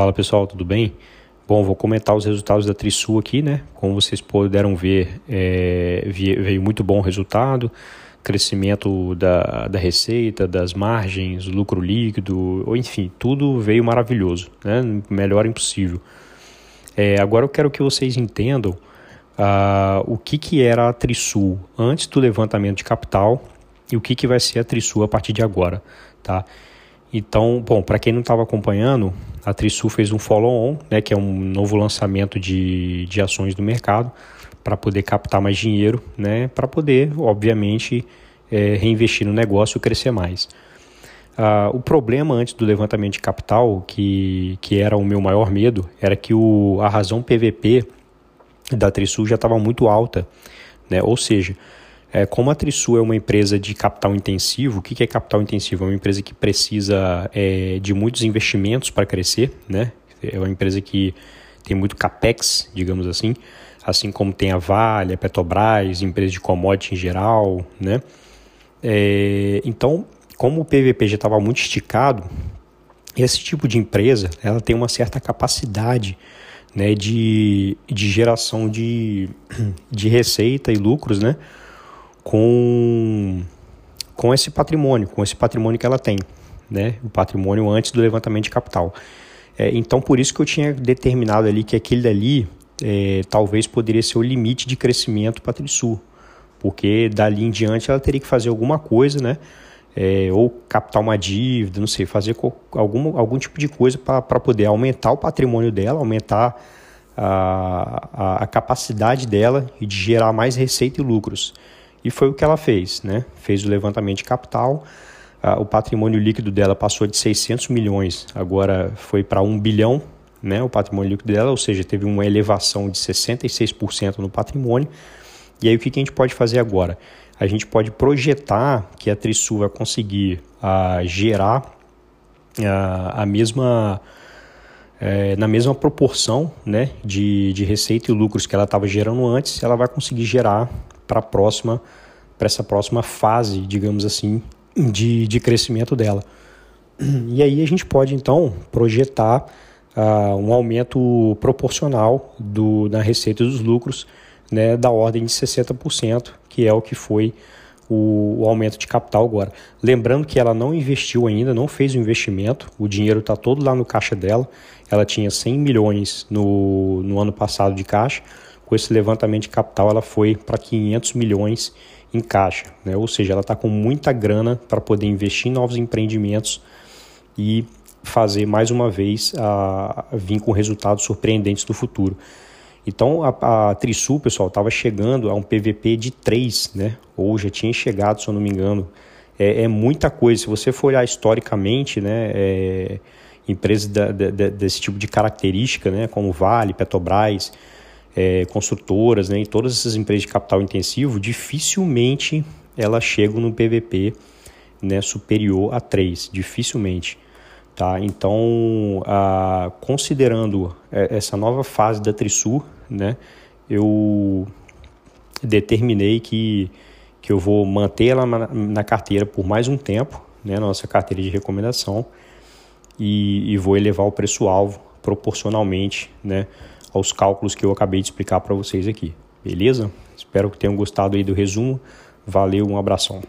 Fala pessoal, tudo bem? Bom, vou comentar os resultados da Trisul aqui, né? Como vocês puderam ver, é, veio muito bom resultado, crescimento da, da receita, das margens, lucro líquido, enfim, tudo veio maravilhoso, né? Melhor impossível. É, agora eu quero que vocês entendam uh, o que, que era a Trisul antes do levantamento de capital e o que, que vai ser a Trisul a partir de agora, tá? Então, bom, para quem não estava acompanhando, a Trisul fez um follow-on, né, que é um novo lançamento de, de ações do mercado, para poder captar mais dinheiro, né, para poder, obviamente, é, reinvestir no negócio e crescer mais. Ah, o problema antes do levantamento de capital, que, que era o meu maior medo, era que o, a razão PVP da Trisul já estava muito alta, né, ou seja, é, como a Trisul é uma empresa de capital intensivo, o que, que é capital intensivo? É uma empresa que precisa é, de muitos investimentos para crescer, né? É uma empresa que tem muito capex, digamos assim, assim como tem a Vale, a Petrobras, empresas de commodity em geral, né? É, então, como o PVP já estava muito esticado, esse tipo de empresa ela tem uma certa capacidade né, de, de geração de, de receita e lucros, né? Com, com esse patrimônio, com esse patrimônio que ela tem, né? O patrimônio antes do levantamento de capital. É, então, por isso que eu tinha determinado ali que aquele dali é, talvez poderia ser o limite de crescimento para a porque dali em diante ela teria que fazer alguma coisa, né? É, ou captar uma dívida, não sei, fazer algum, algum tipo de coisa para poder aumentar o patrimônio dela, aumentar a, a, a capacidade dela e de gerar mais receita e lucros. E foi o que ela fez, né? Fez o levantamento de capital, o patrimônio líquido dela passou de 600 milhões, agora foi para 1 bilhão, né? O patrimônio líquido dela, ou seja, teve uma elevação de 66% no patrimônio. E aí o que, que a gente pode fazer agora? A gente pode projetar que a Trisul vai conseguir uh, gerar uh, a mesma é, na mesma proporção né, de, de receita e lucros que ela estava gerando antes, ela vai conseguir gerar para a próxima, para essa próxima fase, digamos assim, de, de crescimento dela. E aí a gente pode então projetar uh, um aumento proporcional do, na receita dos lucros né, da ordem de 60%, que é o que foi o, o, aumento de capital agora. Lembrando que ela não investiu ainda, não fez o investimento, o dinheiro está todo lá no caixa dela. Ela tinha 100 milhões no, no ano passado de caixa, com esse levantamento de capital, ela foi para 500 milhões em caixa, né? ou seja, ela está com muita grana para poder investir em novos empreendimentos e fazer mais uma vez a, a vir com resultados surpreendentes no futuro. Então a, a Trisul, pessoal, estava chegando a um PVP de 3, né? ou já tinha chegado, se eu não me engano. É, é muita coisa. Se você for olhar historicamente, né, é, empresas da, da, desse tipo de característica, né, como Vale, Petrobras, é, construtoras, né, e todas essas empresas de capital intensivo, dificilmente elas chegam no PVP né, superior a 3, dificilmente. Tá? Então, a, considerando é, essa nova fase da Trisul, né, eu determinei que, que eu vou manter ela na, na carteira por mais um tempo, né, nossa carteira de recomendação, e, e vou elevar o preço-alvo proporcionalmente, né, aos cálculos que eu acabei de explicar para vocês aqui. Beleza? Espero que tenham gostado aí do resumo. Valeu, um abração.